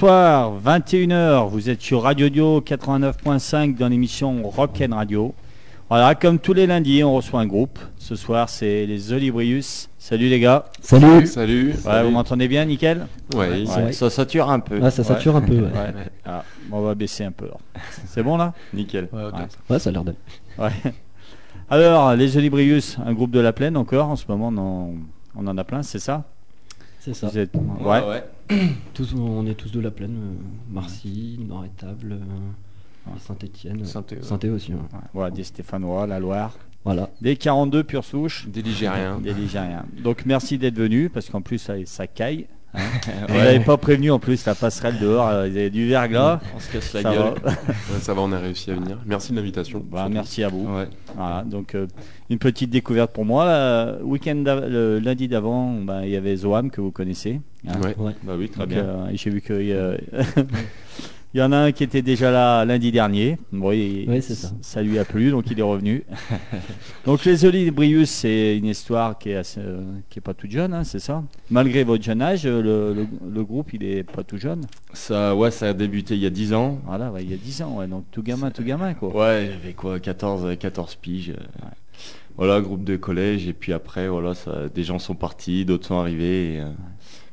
Bonsoir, 21h, vous êtes sur Radio Dio 89.5 dans l'émission Rock'n Radio. Voilà, comme tous les lundis, on reçoit un groupe. Ce soir, c'est les Olibrius. Salut les gars. Salut. Salut. Ouais, vous m'entendez bien, nickel Ouais. Ça sature un peu. Ah, ça sature un peu. Ouais, Ouais. Ah, bon, on va baisser un peu. alors. C'est bon là Nickel. Ouais, ok. Ouais. Ouais, ça a l'air. Ouais. Alors, les Olibrius, un groupe de la plaine encore. En ce moment, on en, on en a plein, c'est ça? C'est ça. Vous êtes- Ouais, Ouais. ouais. Tous, on est tous de la plaine. euh, Marcy, Nord-Étable, euh, Saint-Étienne. Saint-É, ouais. Saint-É aussi. ouais. Ouais, Voilà, des Stéphanois, la Loire. Voilà. Des 42 pure souche. Des Ligériens. Des Ligériens. Donc merci d'être venu parce qu'en plus ça, ça caille. Hein. Vous n'avez pas prévenu en plus la passerelle dehors, euh, il y a du verglas. On se casse la Ça gueule. va. Ouais, ça va, on a réussi à venir. Merci de l'invitation. Bah, merci à vous. Ouais. Voilà, donc euh, une petite découverte pour moi. là. Week-end le lundi d'avant, bah, il y avait Zoam que vous connaissez. hein. Ouais. Ouais. Bah oui, très Donc, bien. euh, J'ai vu a- il y en a un qui était déjà là lundi dernier. Bon, il- Oui, c'est ça. Ça lui a plu, donc il est revenu. donc les Olibrius, c'est une histoire qui est, assez, euh, qui est pas toute jeune, hein, c'est ça Malgré votre jeune âge, le, le- le groupe, il est pas tout jeune. Ça, ouais, ça a débuté il y a 10 ans. Voilà, ouais, il y a 10 ans, ouais, donc tout gamin, tout gamin, quoi. Ouais, j'avais quoi, 14, 14 piges. euh, Voilà, groupe de collège. Et puis après, voilà, ça, des gens sont partis, d'autres sont arrivés. et, euh,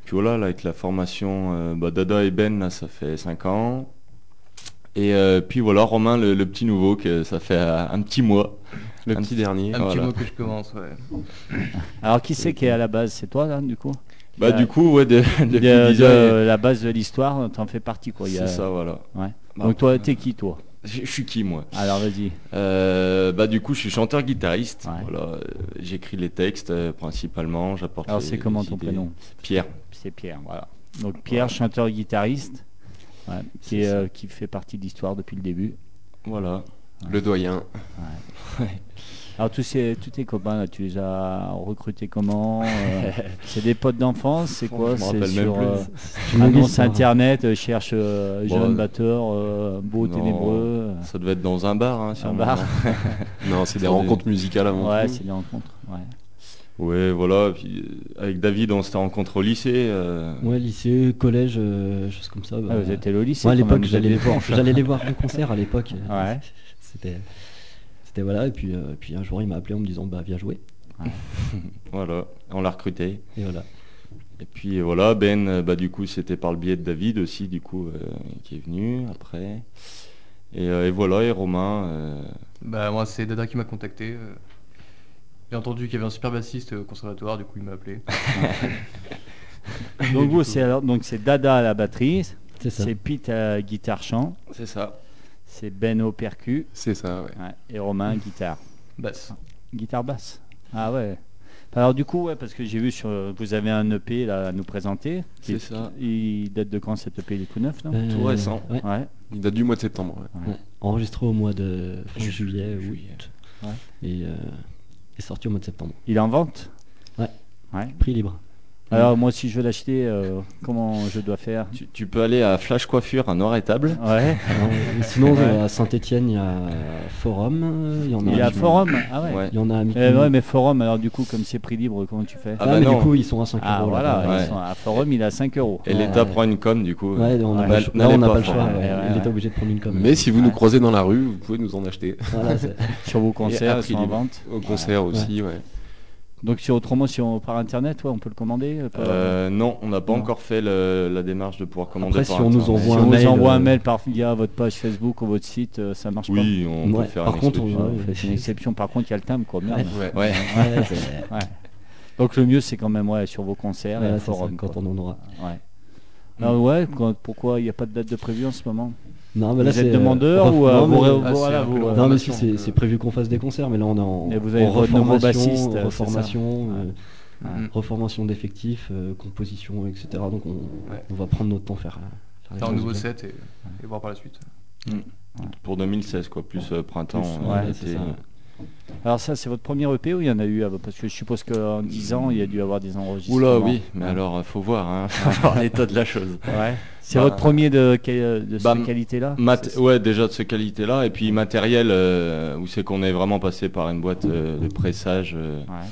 puis voilà, là, avec la formation, euh, bah, Dada et Ben, là, ça fait 5 ans. Et euh, puis voilà, Romain, le, le petit nouveau, que ça fait euh, un petit mois. Le Un petit dernier. Un Voilà. petit mot que je commence, ouais. Alors qui c'est qui est à la base? C'est toi, là, du coup? Bah, du coup, ouais, de, depuis de, 10 de ans, la base de l'histoire, t'en fais partie, quoi. a- c'est ça, voilà. Ouais. Bah, donc toi, t'es qui, toi? Je je suis qui, moi? Alors vas-y. Euh, bah du coup je suis chanteur guitariste. Ouais. Voilà, j'écris les textes euh, principalement. J'apporte. Alors c'est comment ton idées. prénom? Pierre. C'est Pierre, voilà. Donc Pierre, chanteur guitariste, ouais, qui, C'est est, ça. euh, qui fait partie de l'histoire depuis le début. Voilà. Le doyen. Alors tous, ces, tous tes copains, là, tu les as recrutés comment euh, C'est des potes d'enfance C'est quoi C'est sur euh, annonce internet, euh, cherche euh, jeune batteur, beau non, ténébreux. Ça devait être dans un bar. Hein, sûrement. bar. Non, c'est des des- rencontres musicales avant Ouais, c'est des rencontres. Ouais. Voilà. Puis, euh, avec David, on s'était rencontrés au lycée. euh, Ouais, lycée, collège, euh, choses comme ça. bah, Ah, vous étiez au lycée Ouais, à l'époque, j'allais les voir. J'allais les voir en concert à l'époque. Ouais. C'était, c'était voilà. Et puis, euh, puis un jour, il m'a appelé en me disant, bah, viens jouer. Voilà. On l'a recruté. Et voilà. Et puis voilà, Ben, bah du coup c'était par le biais de David aussi, du coup, euh, qui est venu après. Et, euh, et voilà, et Romain. euh, Bah, moi, c'est Dada qui m'a contacté. Euh. J'ai entendu qu'il y avait un super bassiste au conservatoire, du coup, il m'a appelé. Donc vous, c'est alors donc c'est Dada à la batterie, C'est ça. c'est Pete à la guitare chant, C'est ça. c'est Ben au percu C'est ça, ouais. ouais, et Romain guitare. Basse. Guitare basse. Ah ouais. Alors du coup, ouais, parce que j'ai vu sur, vous avez un EP là à nous présenter. C'est Il- ça. Il date de quand cet EP Il est tout neuf, non? Euh, Tout récent. ouais. Ouais. Il date du mois de septembre. ouais. Ouais. Enregistré au mois de fin Ju- juillet, juillet. août. Ouais. Et, euh, et sorti au mois de septembre. Il est en vente? Ouais. Ouais. Prix libre. Alors moi, si je veux l'acheter, euh, comment je dois faire Tu, tu peux aller à Flash Coiffure à Nord-Étable. Ouais. Alors, et sinon, Ouais. euh, à Saint-Etienne, il y a Forum. euh, Il y en a Il y a Forum. Ah ouais. Ouais. Il y en a à Mickey. Eh ouais, mais Forum. Alors du coup, comme c'est prix libre, comment tu fais Ah Ah, bah mais non. du coup, ils sont à 5 Ah euros. voilà, là-bas. ouais. ils sont à Forum, il est à 5 euros. Et Ouais, l'État ouais. prend une com du coup. Ouais, on n'a Ouais. pas, le choix. Ouais. Ouais, ouais, L'État ouais. obligé de prendre une com. Mais si vous Ouais. nous croisez dans la rue, vous pouvez nous en acheter. Voilà, Sur vos concerts, ils prix sont en vente. Au concert aussi, ouais. Donc si autrement, si on par internet, ouais, on peut le commander. euh, pas- Euh, non, on n'a pas Non. encore fait le- la démarche de pouvoir commander Après, par si on nous Internet. si envoie on un vous mail, envoie un euh, mail par via votre page Facebook ou votre site, ça marche Oui, on Ouais, peut faire par une contre, exception. pas. ouais. Ouais, C'est une exception. Par contre, il y a le timbre, quoi. Merde. Ouais. Ouais. Ouais, c'est- Ouais. Donc le mieux, c'est quand même ouais, sur vos concerts et ça, forum. quand quoi. on en aura. Ouais. Ouais, quand- pourquoi il n'y a pas de date de prévu en ce moment? Non, mais là, Vous êtes demandeur euh, ou euh, non, vous, mais- vous- Ah, c'est voilà, un peu vous, le euh, Non, mais si, c'est euh, prévu qu'on fasse des concerts, mais là, on est en, Et vous avez en reformation, bassiste, reformation, euh, Mm. reformation d'effectifs, euh, composition, etc. Donc, on, Ouais. on va prendre notre temps faire. faire un choses nouveau set et, et voir par la suite. Pour 2016, quoi, plus euh, printemps. Plus, euh, ouais, été, c'est ça. euh. Alors ça, c'est votre premier EP ou il y en a eu avant Parce que je suppose qu'en 10 ans, il y a dû avoir des enregistrements. Oula, oui, mais Ouais. alors, euh, faut voir, hein, faut voir l'état de la chose. Ouais. C'est Bah, votre premier de, quelle- de bah, cette qualité-là ouais, déjà de cette qualité-là, et puis matériel, euh, où c'est qu'on est vraiment passé par une boîte euh, de pressage, euh, Ouais.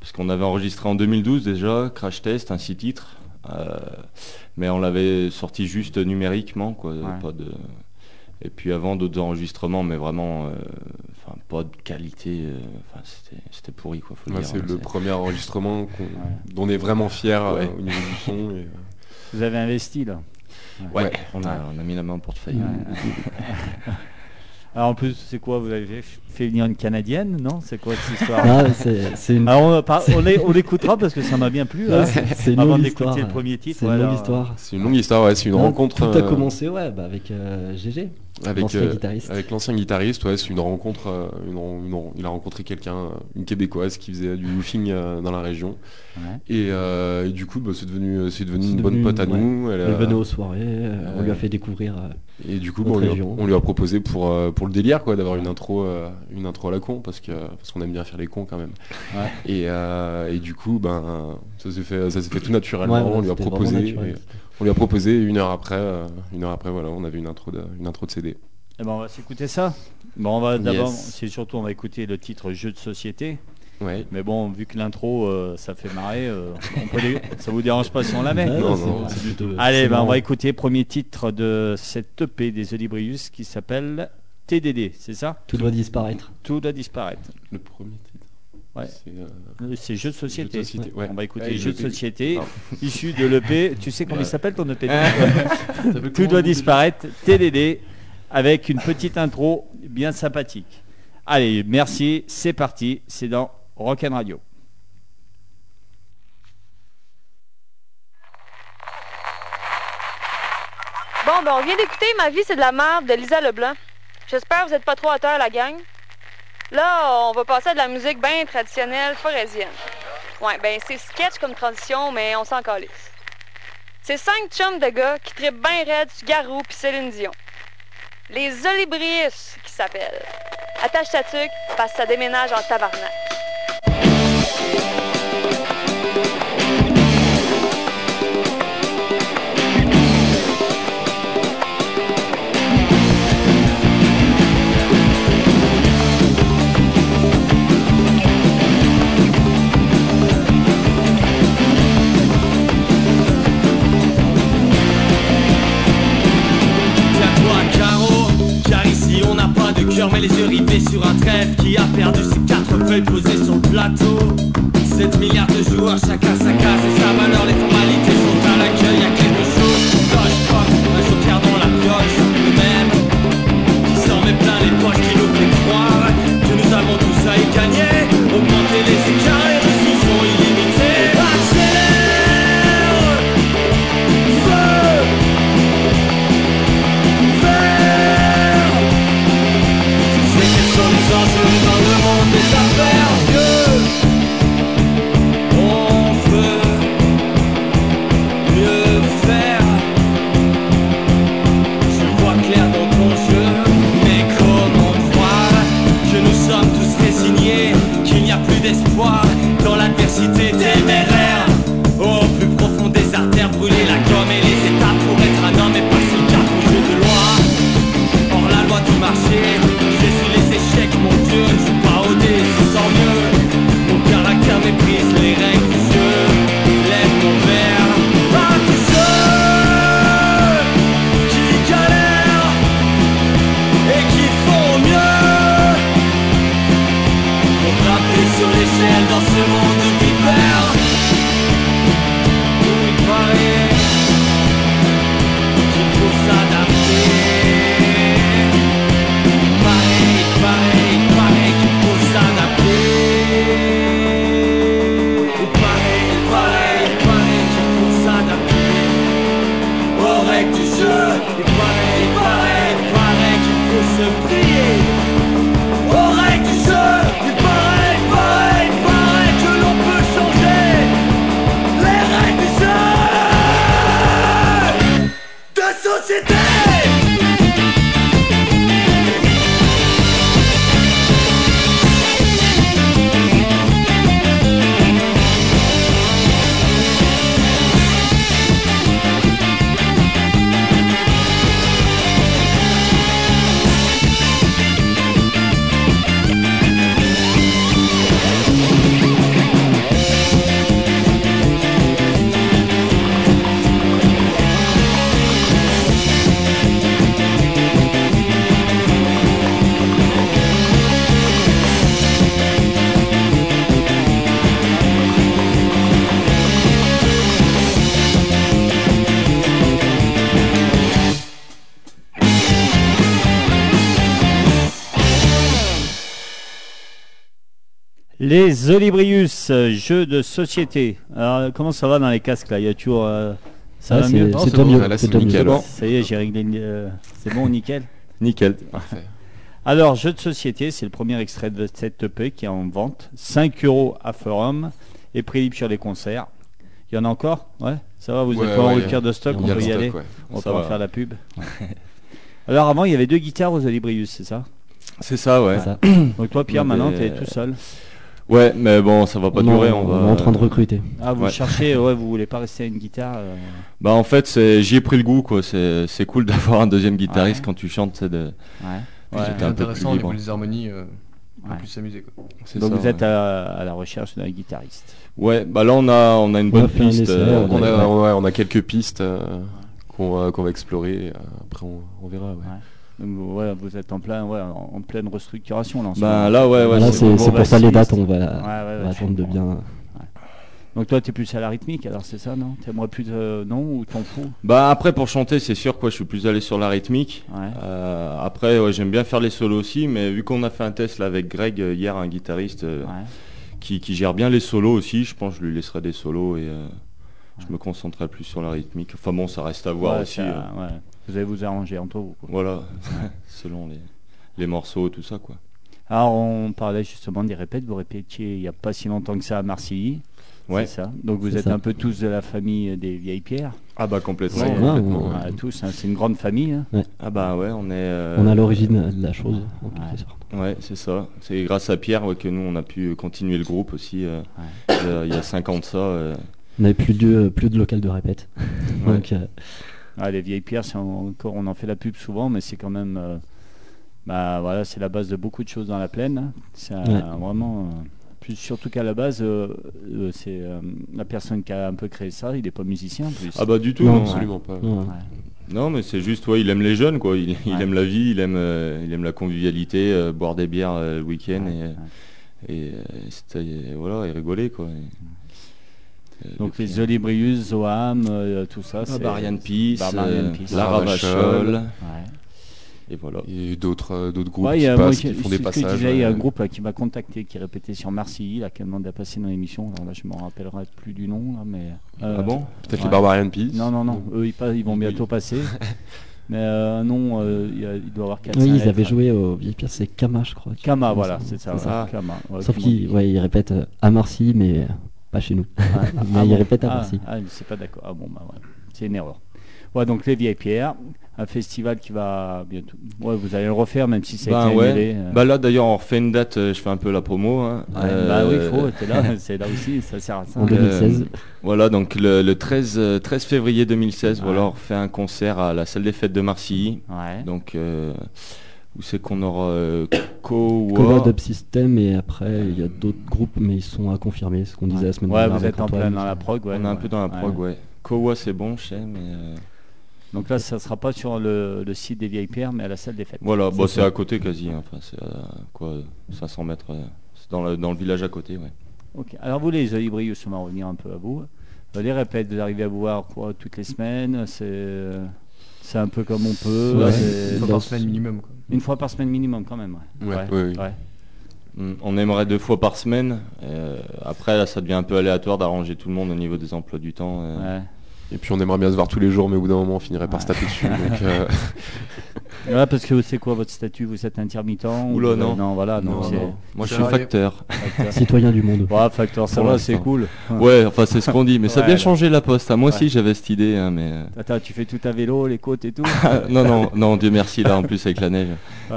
parce qu'on avait enregistré en 2012 déjà, Crash Test, un six titres, Euh, mais on l'avait sorti juste numériquement, quoi. Pas de... Et puis avant d'autres enregistrements, mais vraiment, euh, enfin pas de qualité. euh, Enfin, c'était- c'était pourri, quoi. Faut le Ouais, dire, c'est hein, le c'est- premier enregistrement qu'on- dont on est vraiment fier euh, au niveau du son. et, euh, Vous avez investi là. Ouais, Ouais. On, a, on a mis la main au portefeuille. Alors en plus, c'est quoi Vous avez fait venir une canadienne, non? C'est quoi cette histoire? Ah, c'est c'est une, Alors, on, va pas- on, est- on l'écoutera parce que ça m'a bien plu. ouais, hein. c'est- c'est une Avant longue d'écouter histoire. le premier titre, C'est une longue histoire. C'est une longue histoire, ouais, c'est une Non, rencontre. Tout a euh, commencé ouais, bah, avec euh, GG. Avec l'ancien euh, guitariste. avec l'ancien guitariste ouais c'est une rencontre euh, une une il a rencontré quelqu'un une québécoise qui faisait du woofing euh, dans la région Ouais. et, et du coup bah, c'est devenu c'est devenu une bonne pote à ouais. nous elle venait aux soirées, on lui a fait découvrir. et du coup bah, on, lui a, on lui a proposé pour pour le délire quoi d'avoir une intro une intro à la con parce que parce qu'on aime bien faire les cons quand même et, et du coup ben ça s'est fait ça s'est fait tout naturellement on lui a proposé on lui a proposé et une heure après euh, une heure après voilà on avait une intro de, une intro de CD Eh ben, on va s'écouter ça. Bon, on va Yes. d'abord, c'est surtout, on va écouter le titre Jeu de société. ouais Mais bon, vu que l'intro, euh, ça fait marrer, euh, on peut les- ça vous dérange pas si on la met? Ouais, Non, c'est- non, c'est plutôt- Allez, c'est ben, on va écouter premier titre de cette EP des Olibrius qui s'appelle TDD, c'est ça? Tout doit disparaître. Tout doit disparaître. le premier titre Ouais. c'est euh, Euh, Jeux de société. Jeux de société, ouais. On va écouter Ouais, Jeux de société, Pardon. issu de l'EP. Tu sais comment il s'appelle ton EP Tout doit disparaître, TDD, avec une petite intro bien sympathique. Allez, merci, c'est parti, c'est dans Rock'n Radio. Bon, ben on vient d'écouter Ma vie c'est de la merde de Lisa Leblanc. J'espère que vous êtes pas trop à terre, la gang. Là, on va passer à de la musique bien traditionnelle forésienne. Ouais, ben c'est sketch comme transition, mais on s'en calisse. C'est cinq chums de gars qui trippent bien raide sur Garou puis Céline Dion. Les Olibrius qui s'appellent. Attache ta tuque parce que ça déménage en tabarnak. Cœur, mais les yeux rivés sur un trèfle qui a perdu ses quatre feuilles posées sur le plateau. 7 milliards de joueurs, chacun sa case et sa valeur, les formalités What? Les Olibrius, jeux de société. Alors, comment ça va dans les casques là? Il y a toujours. euh, ça Ah, va c'est mieux c'est bon, mieux. là, déjà mieux. nickel. Bon, ça y est, j'ai réglé. euh, c'est bon, nickel. Nickel. Parfait. Alors, jeu de société, c'est le premier extrait de cette EP qui est en vente. 5 euros à Forum et prix libre sur les concerts. Il y en a encore? Ouais Ça va, vous Ouais, êtes pas en rupture de stock On peut y stock, aller ouais. On va. faire la pub. Alors, avant, il y avait deux guitares aux Olibrius, c'est ça? C'est ça, ouais. Ça. Donc, toi, Pierre, maintenant, tu es tout seul. Ouais, mais bon, ça va pas durer. On, va... on est en train de recruter. Ah, vous Ouais. cherchez, ouais, vous voulez pas rester à une guitare euh, Bah en fait, c'est j'y ai pris le goût quoi. C'est c'est cool d'avoir un deuxième guitariste Ouais. quand tu chantes. C'est de... Ouais. Ouais, C'est intéressant plus des harmonies, euh, on Ouais. peut plus s'amuser quoi. c'est Donc ça, vous êtes ouais. à, à la recherche d'un guitariste. Ouais, bah là on a on a une On a bonne un piste. essai, euh, on a, ouais, on a quelques pistes euh, qu'on va, qu'on va explorer. et, euh, Après, on, on verra. ouais. Donc, ouais, vous êtes en plein, ouais, en, en pleine restructuration là. en ce Bah là ouais ouais. C'est bah, pour ça si, les dates, on va, Ouais, ouais, on ouais, va je attendre de bien. Donc toi t'es plus à la rythmique, alors c'est ça non? T'aimerais plus euh, non ou t'en fous? Bah après pour chanter c'est sûr quoi. Je suis plus allé sur la rythmique. Ouais. Euh, après ouais, j'aime bien faire les solos aussi, mais vu qu'on a fait un test là avec Greg euh, hier, un guitariste euh, Ouais. qui, qui gère bien les solos aussi, je pense que je lui laisserai des solos et euh, je me concentrerai plus sur la rythmique. Enfin bon, ça reste à voir Ouais, aussi. ça- euh, ouais. Vous allez vous arranger entre vous. quoi. Voilà, selon les, les morceaux, tout ça quoi. Alors on parlait justement des répètes. Vous répétiez il n'y a pas si longtemps que ça à Marcilly. Ouais. C'est ça. Donc vous êtes ça. un peu tous de la famille des vieilles pierres. Ah bah complètement. Ouais. Ouais, tous. hein, c'est une grande famille. hein. Ah bah ouais, on est. euh, On a l'origine de la chose, en quelque Ouais. sorte. Ouais, c'est ça. C'est grâce à Pierre ouais, que nous on a pu continuer le groupe aussi. euh, il y a- il y a 5 ans de ça. euh, On n'avait plus de, plus de local de répète. Ouais. Donc, euh, Ah, les vieilles pierres, c'est encore, on en fait la pub souvent, mais c'est quand même, euh, bah voilà, c'est la base de beaucoup de choses dans la plaine. C'est Ouais. vraiment, euh, plus, surtout qu'à la base, euh, euh, c'est euh, la personne qui a un peu créé ça, il n'est pas musicien en plus. Ah bah du tout. Non, Non, Absolument pas. non, Ouais. Non, mais c'est juste, ouais, il aime les jeunes, quoi. Il, il Ouais. aime la vie, il aime, euh, il aime la convivialité, euh, boire des bières euh, le week-end Ouais, et, ouais. et, c'était- et voilà, et rigoler, quoi. Et- Donc les Olibrius, Zoam, euh, tout ça, c'est Barbarian Peace, Barbarian euh, Peace. La La Ravachole, Ravachole. Ouais. et voilà. Et d'autres euh, d'autres groupes Ouais, il y qui passent, qui- qui font des passages. disais, il y a un groupe là, qui m'a contacté, qui répétait sur Marcilly, là, qui a demandé à passer dans l'émission. Alors là, je me rappellerai plus du nom, là, mais. euh, Ah bon? Peut-être Ouais. les Barbarian Peace? Non, non, non, eux ils, pas- ils vont Oui. bientôt passer. Mais euh, non, euh, il, y a- il doit y avoir 4 oui, ils avaient joué au Vieille Pierre, c'est Kama, je crois. Kama, voilà, c'est ça. Kama, ouais, Sauf qui qu'ils ouais, ils répètent à Marcy, mais pas chez nous. Ah, mais ah ils bon répètent à ah. Ah, c'est pas d'accord. Ah bon, bah ouais, c'est une erreur. Ouais, donc les Vieilles Pierres, un festival qui va bientôt. Ouais, vous allez le refaire, même si ça a Ben été ouais. annulé. euh. Bah là d'ailleurs on refait une date, euh, je fais un peu la promo. hein. Ouais, Bah oui, il Euh, faut, t'es là, c'est là aussi, ça sert à ça. En 2016. Voilà, donc le, le 13, euh, 13 février 2016, Ouais. voilà, on refait un concert à la salle des fêtes de Marcilly. Ouais. Donc, euh, où c'est qu'on aura euh, Dub System et après il y a d'autres groupes mais ils sont à confirmer ce qu'on disait la semaine Ouais, dernière vous avec êtes en Antoine, plein dans la prog, ouais. on est un ouais. peu dans la Ouais. prog, ouais. Kowa, c'est bon, je sais, mais euh, Donc là, ça sera pas sur le, le site des Vieilles Pierres, mais à la salle des fêtes. voilà, C'est c'est à côté quasi. hein. Enfin, c'est à quoi, 500 mètres. euh, c'est dans le, dans le village à côté, ouais. Ok. Alors vous, les Olibrius, on va revenir un peu à vous. Euh, Les répètes, vous arrivez à vous voir quoi, toutes les semaines C'est c'est un peu comme on peut. Ouais. c'est- Une fois dans par semaine minimum. Quoi. Une fois par semaine minimum quand même. Ouais. Ouais, ouais, ouais. ouais. Mm, On aimerait deux fois par semaine. euh, après, là, ça devient un peu aléatoire d'arranger tout le monde au niveau des emplois du temps. euh. Ouais. Et puis on aimerait bien se voir tous les jours, mais au bout d'un moment on finirait par Ouais. se taper dessus. donc, euh, parce que c'est quoi votre statut? Vous êtes intermittent ou Oula, non. Non, voilà, Non. Moi, je suis facteur. facteur. Citoyen du monde. Ouais, facteur, ça va, c'est cool. Ouais, enfin, c'est ce qu'on dit. Mais ça a Ouais, bien là. changé la poste. Moi aussi, Ouais. j'avais cette idée, hein, mais. euh, Attends, tu fais tout à vélo, les côtes et tout? Non, non, non, Dieu merci, là, en plus, avec la neige. Ouais.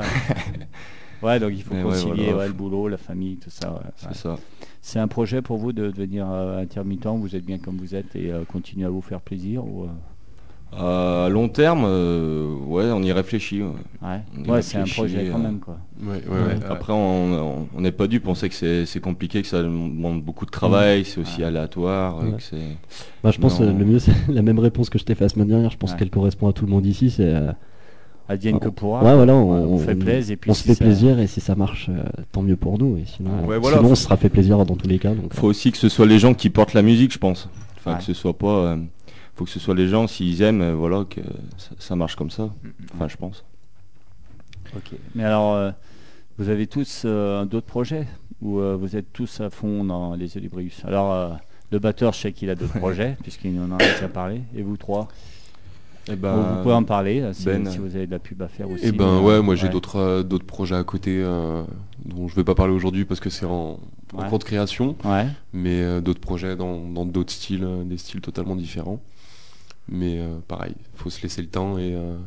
Ouais, donc il faut Mais ouais, concilier voilà. ouais, le boulot, la famille, tout ça. ouais, C'est ouais. ça. C'est un projet pour vous de devenir euh, intermittent, vous êtes bien comme vous êtes et euh, continuer à vous faire plaisir ou, euh, À long terme, euh, ouais, on y réfléchit. ouais. Ouais, c'est un projet quand même quoi. ouais, ouais, ouais. Après, on n'est pas dupe, on sait que c'est c'est compliqué, que ça demande beaucoup de travail, c'est aussi Ouais. aléatoire. Ouais. que c'est- Bah, je pense Non. euh, le mieux c'est la même réponse que je t'ai fait la semaine dernière. Je pense Ouais. qu'elle correspond à tout le monde ici. C'est euh, Advienne que ouais, pourra. voilà, on, fait plaisir et puis on si se fait ça- plaisir et si ça marche, euh, tant mieux pour nous. Et sinon, Ouais, euh, voilà, sinon faut- on se sera fait plaisir dans tous les cas. Donc, faut aussi que ce soit les gens qui portent la musique, je pense. Enfin, Ouais. que ce soit pas. euh, faut que ce soit les gens, s'ils aiment, euh, voilà, que ça, ça marche comme ça. Enfin, je pense. Ok. Mais alors, euh, vous avez tous euh, d'autres projets Ou euh, vous êtes tous à fond dans les Olibrius Alors, euh, le batteur, je sais qu'il a d'autres projets, puisqu'il en a déjà parlé. Et vous trois? Eh Vous- ben, Vous pouvez en parler, là, si, Ben, si vous avez de la pub à faire aussi. Et ben ouais, euh, moi j'ai d'autres euh, d'autres projets à côté euh, dont je vais pas parler aujourd'hui parce que c'est en, en Ouais. cours de création, Ouais. mais euh, d'autres projets dans dans d'autres styles, euh, des styles totalement différents. Mais euh, pareil, faut se laisser le temps et euh,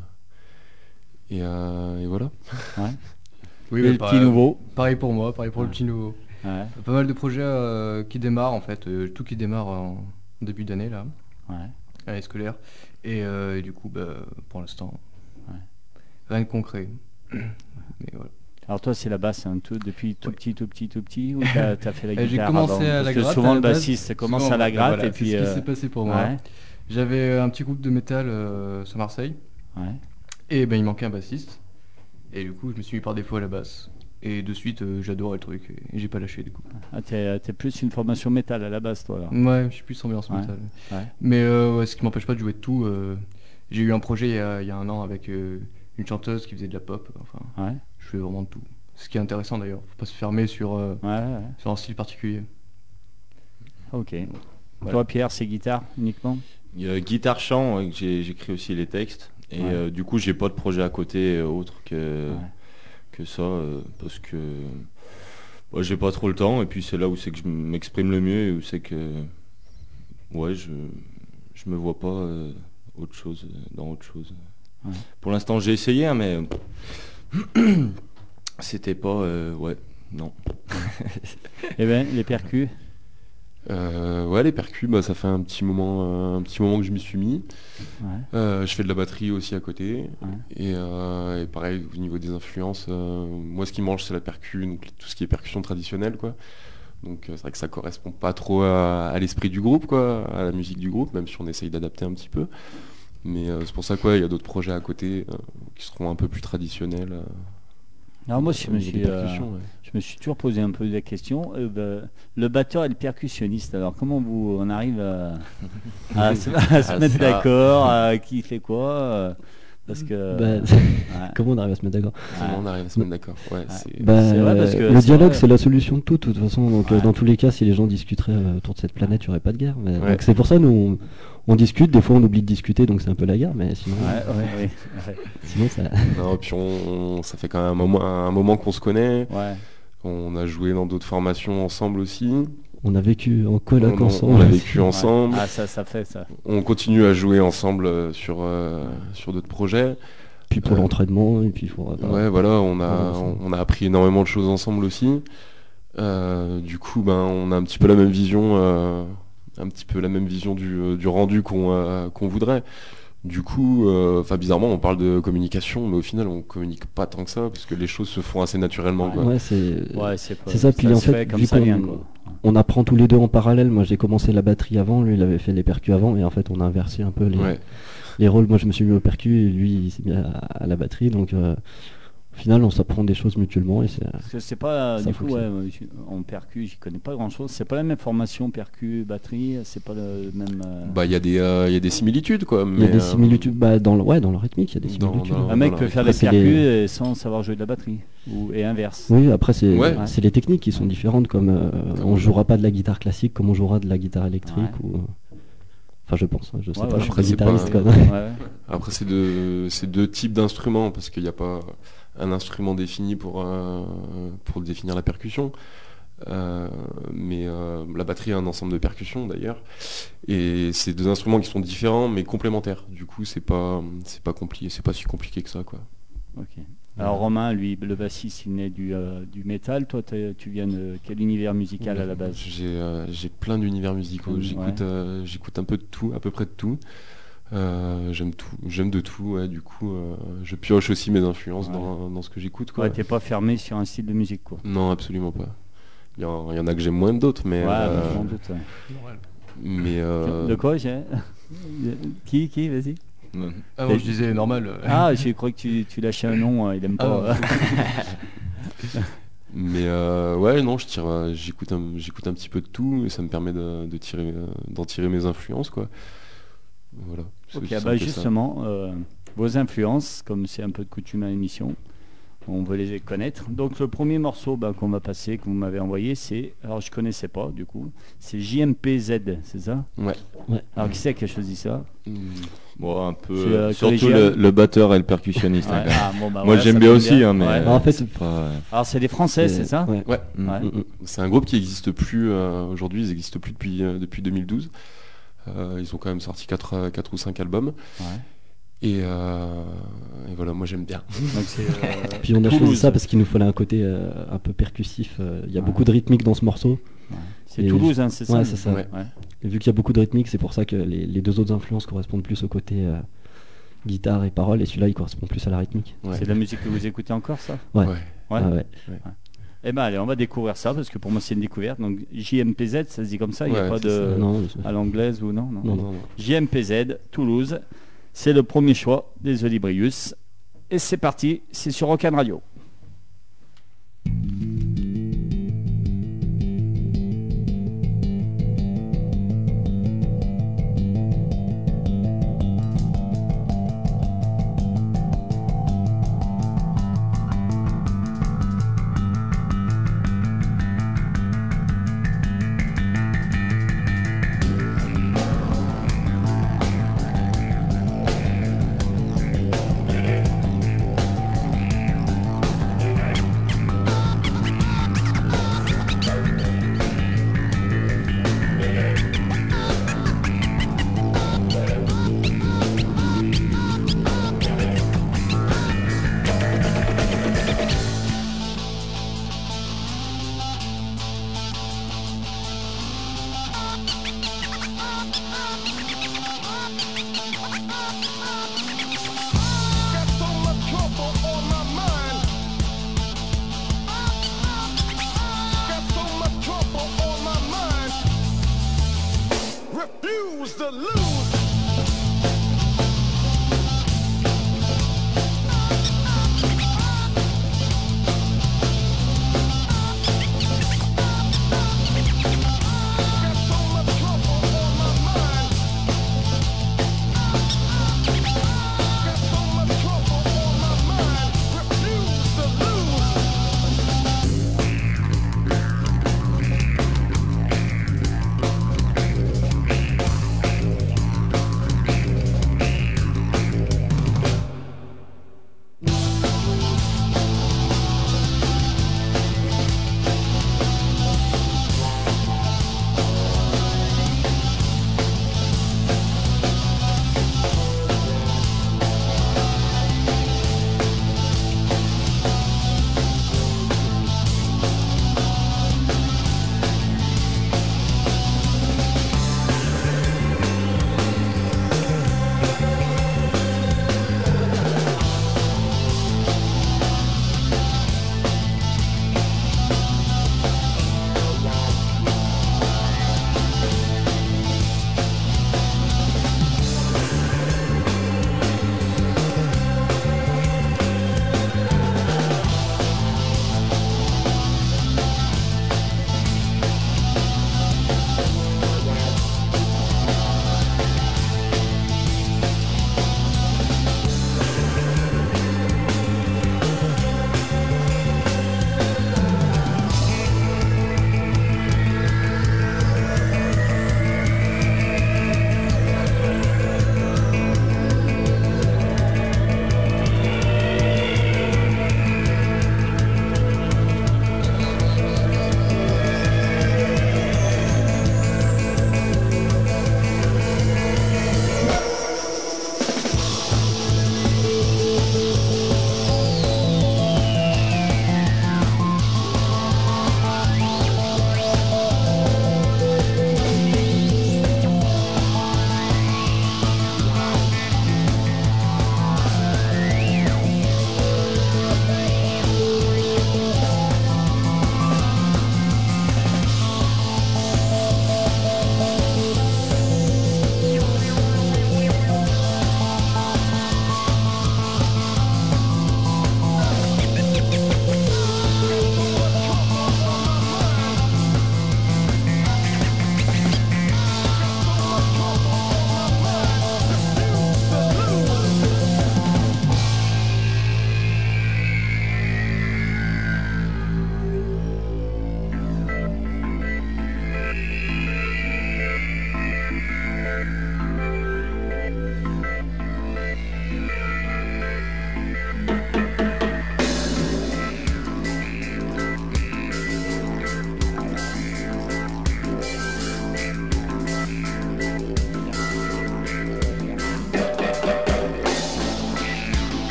et, euh, et voilà. Oui, Et le pareil, petit nouveau. Pareil pour moi, pareil pour Ouais. le petit nouveau. Ouais. Pas mal de projets euh, qui démarrent en fait, euh, tout qui démarre en début d'année là, Ouais. année scolaire. Et, euh, et du coup, bah, pour l'instant, Ouais. rien de concret. Mais voilà. Alors toi, c'est la basse hein, tout, depuis tout petit, tout petit, tout petit, ou t'as as fait la guitare J'ai commencé avant à la Parce que gratte. souvent le bassiste commence Souvent, à la bah, gratte voilà, et puis. C'est ce qui euh, s'est passé pour moi. ouais, J'avais euh, un petit groupe de métal sur Marseille. ouais. Et ben il manquait un bassiste. Et du coup, je me suis mis par défaut à la basse. Et de suite, euh, j'adorais le truc. Et, j'ai pas lâché du coup. Ah, t'es t'es plus une formation métal à la base, toi. Alors. Ouais, je suis plus ambiance Ouais. métal. Ouais. Mais euh, ouais, ce qui m'empêche pas de jouer de tout. euh, j'ai eu un projet il y a, il y a un an avec euh, une chanteuse qui faisait de la pop. Enfin, Ouais. je fais vraiment de tout. Ce qui est intéressant d'ailleurs. Faut pas se fermer sur, euh, Ouais, ouais. sur un style particulier. Ok. Voilà. Toi, Pierre, c'est guitare uniquement? Guitare chant, j'écris aussi les textes. Et Ouais. euh, du coup, j'ai pas de projet à côté autre que, Ouais. Que ça, euh, parce que ouais, j'ai pas trop le temps. Et puis c'est là où c'est que je m'exprime le mieux et où c'est que ouais, je, je me vois pas euh, autre chose euh, dans autre chose. Ouais. Pour l'instant, j'ai essayé, hein, mais c'était pas ouais, non. Eh ben, les percus. Euh, ouais, les percus, bah, ça fait un petit moment, euh, un petit moment que je m'y suis mis. Ouais. Euh, je fais de la batterie aussi à côté. Ouais. Et, et pareil, au niveau des influences, moi ce qui mange c'est la percu, donc tout ce qui est percussion traditionnelle. Quoi. Donc c'est vrai que ça correspond pas trop à, à l'esprit du groupe, quoi, à la musique du groupe, même si on essaye d'adapter un petit peu. Mais c'est pour ça qu'il y a d'autres projets à côté qui seront un peu plus traditionnels. Alors moi, je me suis, ouais. Je me suis toujours posé un peu la question. euh, bah, le batteur et le percussionniste. Alors, comment vous on arrive à, à se, à se mettre d'accord à Qui fait quoi euh, Parce que. Bah, ouais. Comment on arrive à se mettre d'accord Comment on arrive à se mettre d'accord ouais, c'est- Bah, C'est vrai, parce que Le dialogue, c'est la solution de tout, de toute façon. Donc, euh, Ouais. dans tous les cas, si les gens discuteraient euh, autour de cette planète, il n'y aurait pas de guerre. Mais- Ouais. Donc, c'est pour ça, nous, on, on discute. Des fois, on oublie de discuter, donc c'est un peu la guerre. Mais sinon, Ouais, ouais, ouais, ouais. sinon ça. Non, puis on, on- ça fait quand même un moment, un moment qu'on se connaît. Ouais. On a joué dans d'autres formations ensemble aussi. On a vécu en coloc on, ensemble. on a vécu Ouais. ensemble. Ah, ça, ça fait ça. On continue à jouer ensemble euh, sur, euh, sur d'autres projets. Puis pour Euh, l'entraînement, et puis pour. euh, Ouais, voilà, on a, Voilà, on, on a appris énormément de choses ensemble aussi. Euh, du coup, ben, on a un petit peu la même vision, euh, un petit peu la même vision du, du rendu qu'on euh, qu'on voudrait. Du coup, euh, enfin bizarrement, on parle de communication, mais au final, on communique pas tant que ça, parce que les choses se font assez naturellement. quoi. Ouais, c'est. Ouais, ça, puis en fait, vu ça vient. On apprend tous les deux en parallèle. Moi, j'ai commencé la batterie avant, lui, il avait fait les percus avant, et en fait, on a inversé un peu les, Ouais. les rôles. Moi, je me suis mis au percu, et lui, il s'est mis à, à la batterie. Donc, euh, au final, on s'apprend des choses mutuellement, et c'est. Parce que c'est pas, Ça du coup, ouais, en percu, j'y connais pas grand chose. C'est pas la même formation, percu, batterie, c'est pas le même. euh, Bah, il y, a des, euh, il y a des similitudes, quoi. Il y a des euh, similitudes, bah, dans le, ouais, dans le rythmique, il y a des similitudes. dans- un mec voilà. peut faire des percus les- et sans savoir jouer de la batterie, ou, et inverse. Oui, après, c'est Ouais. c'est les techniques qui sont différentes. Comme euh, on jouera pas de la guitare classique comme on jouera de la guitare électrique. Ouais. Ou... Enfin, je pense. hein, Je sais Ouais, pas, ouais, je suis pas pas- guitariste. quoi. Ouais. Après, c'est deux, c'est deux types d'instruments, parce qu'il n'y a pas un instrument défini pour, euh, pour définir la percussion. Euh, mais euh, la batterie est un ensemble de percussions d'ailleurs. Et c'est deux instruments qui sont différents mais complémentaires. Du coup, c'est pas, c'est pas compliqué, c'est pas si compliqué que ça, quoi. Alors Romain, lui, le bassiste, il naît du, euh, du métal. Toi, tu viens de quel univers musical à la base? J'ai j'ai plein d'univers musicaux. J'écoute j'écoute un peu de tout, à peu près de tout. Euh, j'aime tout, j'aime de tout. Ouais, du coup, euh, je pioche aussi mes influences Ouais. dans, dans ce que j'écoute. quoi. Ouais, t'es pas fermé sur un style de musique, quoi. Non, absolument pas. Il y, en il y en a que j'aime moins que d'autres, mais. ouais, euh, je m'en doute. ouais. mais euh, De quoi j'ai Qui Qui Vas-y. Ah je disais normal. Ah, j'ai cru que tu, tu lâchais un nom, euh, il aime Ah, pas. mais euh, ouais, non, je tire, j'écoute un, j'écoute un petit peu de tout et ça me permet de, de tirer, d'en tirer mes influences, quoi. Voilà. Ok, bah justement, euh, vos influences, comme c'est un peu de coutume à l'émission, On veut les connaître. Donc le premier morceau bah, qu'on va passer, que vous m'avez envoyé, c'est, alors je connaissais pas du coup, c'est JMPZ, c'est ça? Ouais. Alors qui c'est qui a choisi ça? Bon, un peu. euh, surtout le, le batteur et le percussionniste. Ouais, hein. ah, bon, bah, Moi j'aime bien aussi, hein, mais. Ouais. En fait, c'est pas. Alors c'est des Français, c'est ça? ouais. Ouais. Ouais. C'est un groupe qui n'existe plus euh, aujourd'hui, ils n'existent plus depuis, euh, depuis 2012. Euh, ils ont quand même sorti 4, ou 5 albums. Ouais. Et, euh, et voilà, moi j'aime bien. Euh, Puis on a choisi ça parce qu'il nous fallait un côté euh, un peu percussif. euh, Il y a Ouais. beaucoup de rythmique dans ce morceau. C'est Toulouse, hein, c'est ça Ouais, c'est ça. Ouais. Ouais. Et vu qu'il y a beaucoup de rythmique, c'est pour ça que les, les deux autres influences correspondent plus au côté euh, guitare et parole, et celui-là il correspond plus à la rythmique. Ouais. C'est de la musique que vous écoutez encore, ça? Ouais. Ouais. Ouais. Ah ouais. Eh ben allez, on va découvrir ça parce que pour moi c'est une découverte. Donc JMPZ, ça se dit comme ça, il n'y a pas de non, à l'anglaise ou non, non. non. JMPZ, Toulouse, c'est le premier choix des Olibrius. Et c'est parti, c'est sur Rock'n Radio.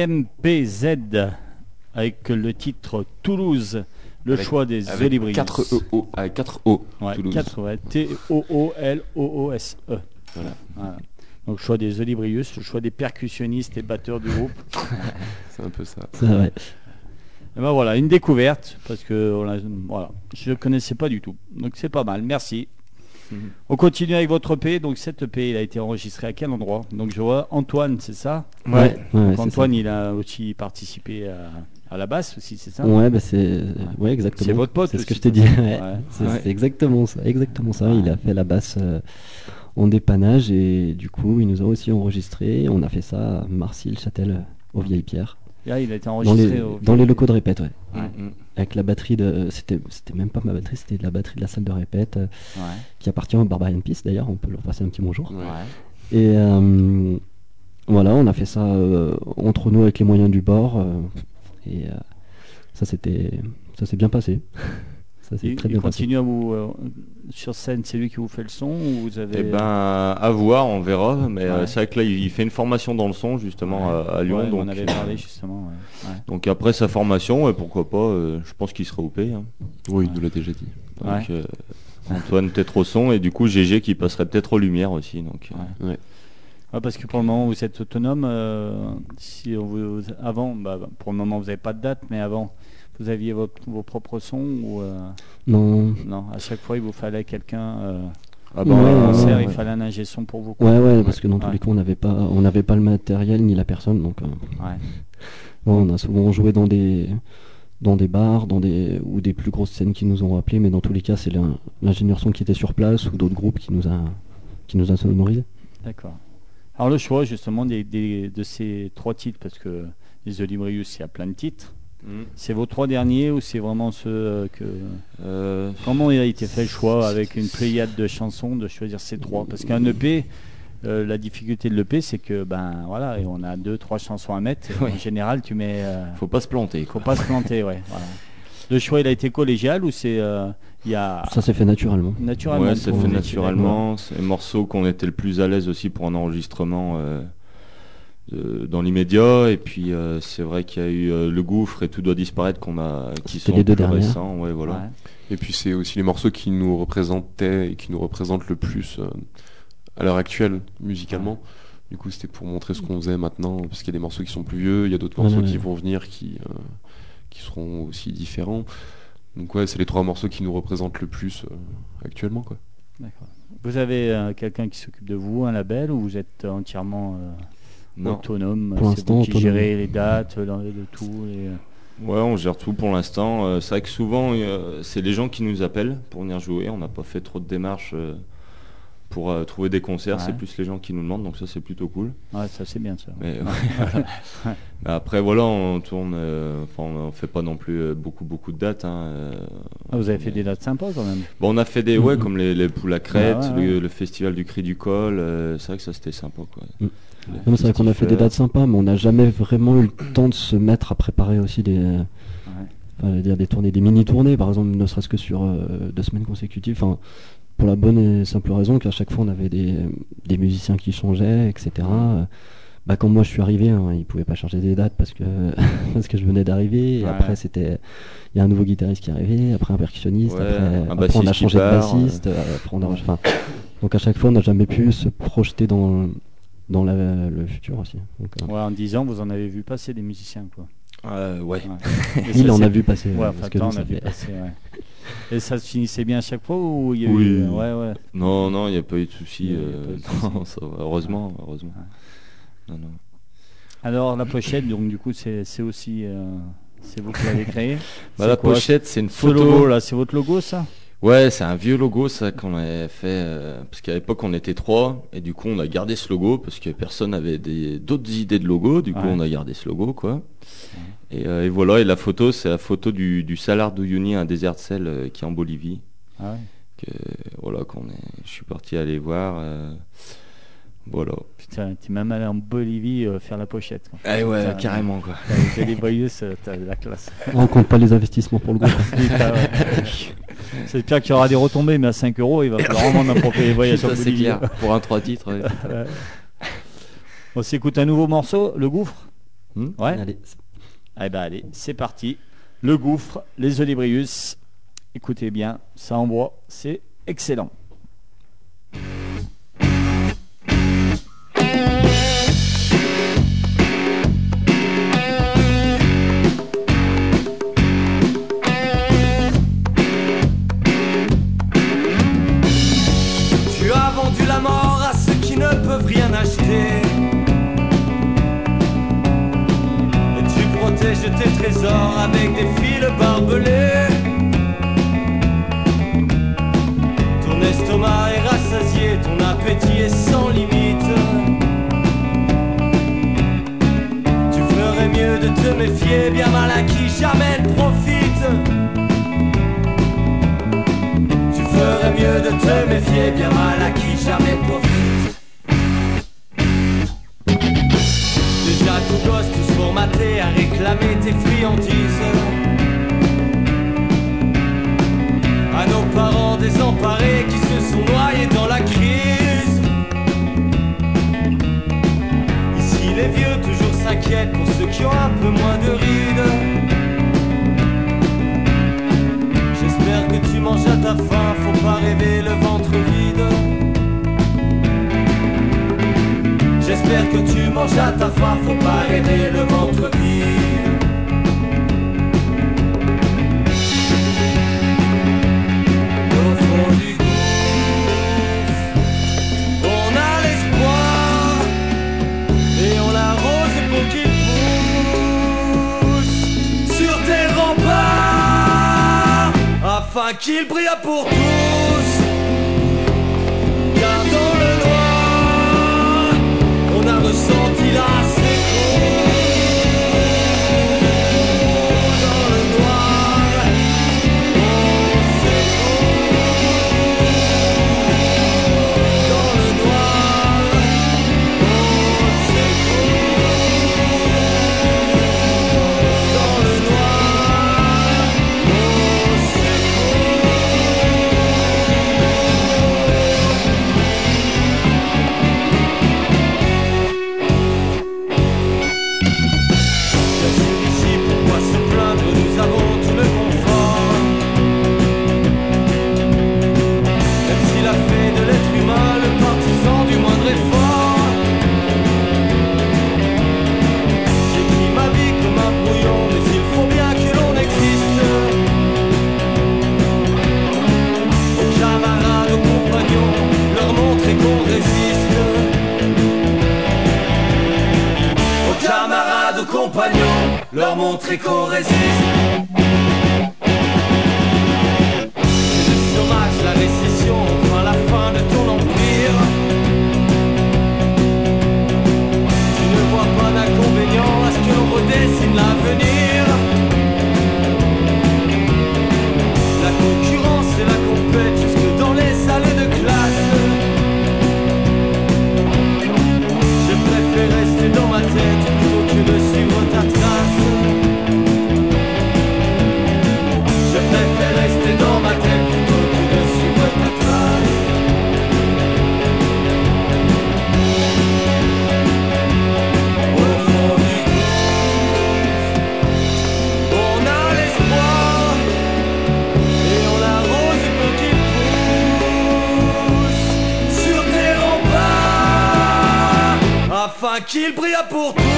JMPZ avec le titre Toulouse, le Avec- choix des Olibrius. 4 E O, avec 4 O, Ouais, Toulouse. 4, ouais, T-O-O-L-O-O-S-E. Voilà. E. Voilà. Donc choix des Olibrius, le choix des percussionnistes et batteurs du groupe. C'est un peu ça. Ça, ouais. Et ben voilà, une découverte, parce que on voilà, je ne connaissais pas du tout. Donc c'est pas mal, merci. On continue avec votre EP. Donc cette EP, il a été enregistré à quel endroit? Donc je vois Antoine, c'est ça? Ouais, ouais, Donc, c'est Antoine, il a aussi participé à, à la basse aussi, c'est ça? Ça. Ouais, bah c'est ouais, exactement. C'est votre pote C'est ce que je t'ai dit. toi. ouais. Ouais. C'est Ouais. exactement ça, exactement ça. Il a fait la basse euh, en dépannage et du coup, il nous a aussi enregistré. On a fait ça à Marcy-le-Châtel euh, au Vieille Pierre. Là, il a été Dans enregistré les, au- dans les locaux de répète, ouais. Ouais. Mm, mm. Avec la batterie de. C'était c'était même pas ma batterie, c'était la batterie de la salle de répète euh, Ouais. qui appartient au Barbarian Peace d'ailleurs. On peut leur passer un petit bonjour. Ouais. Et euh, voilà, on a fait ça euh, entre nous avec les moyens du bord. euh, et euh, ça c'était, ça s'est bien passé. ça Il, très il bien passé. continue à vous euh, sur scène, c'est lui qui vous fait le son ou vous avez Eh ben, à voir, on verra. Mais euh, Ouais. c'est vrai que là, il fait une formation dans le son, justement, à, à Lyon. Ouais, donc, on avait parlé justement. ouais. Ouais. donc après sa formation, ouais, pourquoi pas, euh, je pense qu'il sera OP. hein. Oui, il nous l'a déjà dit. Donc, Ouais. euh, Antoine peut-être au son et du coup GG qui passerait peut-être aux lumières aussi. Donc, euh, Ouais. Ouais, parce que pour le moment vous êtes autonome. euh, si on vous, avant, bah, bah, pour le moment vous n'avez pas de date, mais avant vous aviez vos, vos propres sons ou euh, Non, non À chaque fois il vous fallait quelqu'un. Euh, ah au ouais, concert, ouais. il fallait un ingé son pour vous. quoi. ouais, ouais, parce que dans tous les cas, on n'avait pas, on n'avait pas le matériel ni la personne, donc on a souvent joué dans des, dans des bars, dans des ou des plus grosses scènes qui nous ont appelés, mais dans tous les cas, c'est l'in- l'ingénieur son qui était sur place ou d'autres groupes qui nous a, qui nous a sonorisé. D'accord. Alors le choix justement des, des- de ces trois titres, parce que les Olibrius, il y a plein de titres. mm. C'est vos trois derniers ou c'est vraiment ceux euh, que... Euh, Comment il a été fait le choix avec une pléiade de chansons de choisir ces trois? Parce qu'un EP, euh, la difficulté de l'EP, c'est que ben voilà, et on a deux, trois chansons à mettre. En général, tu mets... euh, faut pas se planter. faut Quoi. pas se planter, ouais. voilà. Le choix, il a été collégial ou c'est... Il y a... Ça s'est fait naturellement. Naturellement. Ouais, ça fait naturellement. C'est les morceaux qu'on était le plus à l'aise aussi pour un enregistrement euh, de- dans l'immédiat. Et puis euh, c'est vrai qu'il y a eu euh, le gouffre et tout doit disparaître qu'on a, qui C'était sont les deux plus dernières. récents. Ouais, voilà. Ouais. Et puis c'est aussi les morceaux qui nous représentaient et qui nous représentent le plus euh, à l'heure actuelle musicalement. Du coup, c'était pour montrer ce qu'on faisait maintenant, parce qu'il y a des morceaux qui sont plus vieux, il y a d'autres morceaux ouais, qui ouais. vont venir qui, euh, qui seront aussi différents. Donc ouais, c'est les trois morceaux qui nous représentent le plus euh, actuellement, quoi. D'accord. Vous avez euh, quelqu'un qui s'occupe de vous, un label, ou vous êtes entièrement euh, Non. autonome Pour C'est vous qui gérez les dates, le, le tout les, Ouais, on gère tout pour l'instant. Euh, c'est vrai que souvent, euh, c'est les gens qui nous appellent pour venir jouer. On n'a pas fait trop de démarches euh, pour euh, trouver des concerts. Ouais. C'est plus les gens qui nous demandent, donc ça c'est plutôt cool. Ouais, ça c'est bien ça. Mais, voilà. Mais après, voilà, on tourne. euh, Enfin, on fait pas non plus euh, beaucoup beaucoup de dates. hein, euh, Ah, vous avez fait est- des dates sympas quand même. Bon, on a fait des ouais Mhm. comme les, les poules à crête, Bah ouais, le, ouais. le festival du cri du col. euh, c'est vrai que ça c'était sympa quoi. Non, C'est vrai qu'on a fait des dates sympas, mais on n'a jamais vraiment eu le temps de se mettre à préparer aussi des, Ouais. enfin, je veux dire, des tournées, des mini-tournées, par exemple, ne serait-ce que sur euh, deux semaines consécutives. Enfin, pour la bonne et simple raison qu'à chaque fois on avait des, des musiciens qui changeaient, etc. Euh, Bah, quand moi je suis arrivé, hein, ils pouvaient pas changer des dates parce que parce que je venais d'arriver. Ouais. après c'était, il y a un nouveau guitariste qui est arrivé, après un percussionniste, Ouais, après, un après, on a changé de bassiste. euh, après, on a- enfin, donc à chaque fois on n'a jamais pu se projeter dans dans la- le futur aussi. Donc, euh, Ouais, en 10 ans, vous en avez vu passer des musiciens quoi. Euh, ouais. Il ça, en a vu passer. Ouais, enfin, parce que toi, nous, on a ça vu fait- passer, ouais. Et ça se finissait bien à chaque fois ou il y a Oui. eu... Ouais, ouais. Non, non, il n'y a pas eu de soucis. Euh, pas eu de soucis. non, ça va, heureusement, heureusement. Non, non. Alors la pochette, donc du coup, c'est c'est aussi... euh, c'est vous qui l'avez créé Bah, la quoi, pochette, c'est une Ce photo. logo là, c'est votre logo ça? Ouais, c'est un vieux logo ça qu'on avait fait euh, parce qu'à l'époque on était trois et du coup on a gardé ce logo parce que personne avait des d'autres idées de logo. Du coup Ouais. on a gardé ce logo quoi. Et, euh, et voilà et la photo c'est la photo du, du Salar d'Uyuni, un désert de sel euh, qui est en Bolivie. Ah ouais. Que voilà qu'on est, je suis parti aller voir. euh, voilà. Putain, t'es même allé en Bolivie euh, faire la pochette. Quoi. Eh ouais, carrément quoi. T'as les euh, t'as la classe. On compte pas les investissements pour le groupe. C'est pire qu'il y aura des retombées, mais à 5 euros, il va falloir vraiment n'importe les voyages en Ça c'est Bolivie. clair. Pour un trois titres. ouais. Ouais. On s'écoute un nouveau morceau, Le Gouffre Hmm Ouais. Allez, Eh ben allez, c'est parti. Le gouffre, les Olibrius. Écoutez bien, ça envoie, c'est excellent. Tu as vendu la mort à ceux qui ne peuvent rien acheter. Tes trésors avec des fils barbelés. Ton estomac est rassasié, ton appétit est sans limite. Tu ferais mieux de te méfier, bien mal à qui jamais ne profite. Tu ferais mieux de te méfier, bien mal à qui jamais profite. Déjà tout gosse, tous formatés à réclamer tes friandises. À nos parents désemparés qui se sont noyés dans la crise. Ici les vieux toujours s'inquiètent pour ceux qui ont un peu moins de rides. J'espère que tu manges à ta faim, faut pas rêver le ventre vide. J'espère que tu manges à ta faim, faut pas rêver le ventre vide. Au fond du gouffre, on a l'espoir et on l'arrose pour qu'il pousse sur tes remparts afin qu'il brille pour tous. Leur montrer qu'on résiste. Le chômage, la récession, enfin la fin de ton empire. Tu ne vois pas d'inconvénient à ce que l'on redessine l'avenir. Qu'il brille pour tous.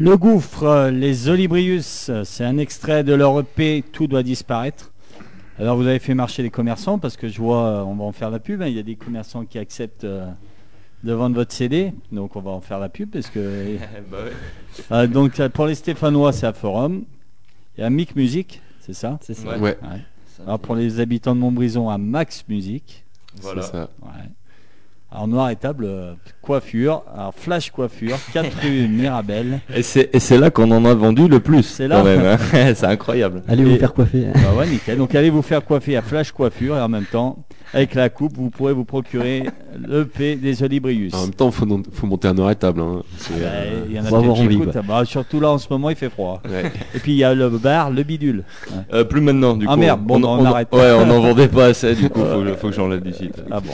Le gouffre, les Olibrius, c'est un extrait de leur EP Tout doit disparaître. Alors vous avez fait marcher les commerçants parce que je vois, on va en faire la pub, hein, il y a des commerçants qui acceptent euh, de vendre votre CD, donc on va en faire la pub parce que... Bah ouais. Euh, donc euh, pour les Stéphanois c'est à Forum, il y a Mic Music, c'est ça? C'est ça. Ouais. Alors pour les habitants de Montbrison à Max Music. Voilà. c'est ça. Alors noir et table, euh, coiffure, alors flash coiffure, 4 rue Mirabel. Et c'est et c'est là qu'on en a vendu le plus. C'est là. hein. c'est incroyable. Allez Et- vous faire coiffer. Bah ouais, nickel. Donc allez vous faire coiffer à Flash Coiffure et en même temps, avec la coupe, vous pourrez vous procurer l'EP des Olibrius. En même temps, faut, non- faut monter un heure à table. hein. Euh, Il y en a avoir qui envie, écoutent. quoi. Bah, surtout là en ce moment il fait froid. ouais. Et puis il y a le bar, le bidule. Euh, plus maintenant, du Ah, coup. merde, bon, on arrête. Ouais, on en vendait pas assez, du coup, faut, faut que j'enlève du site. Ah bon.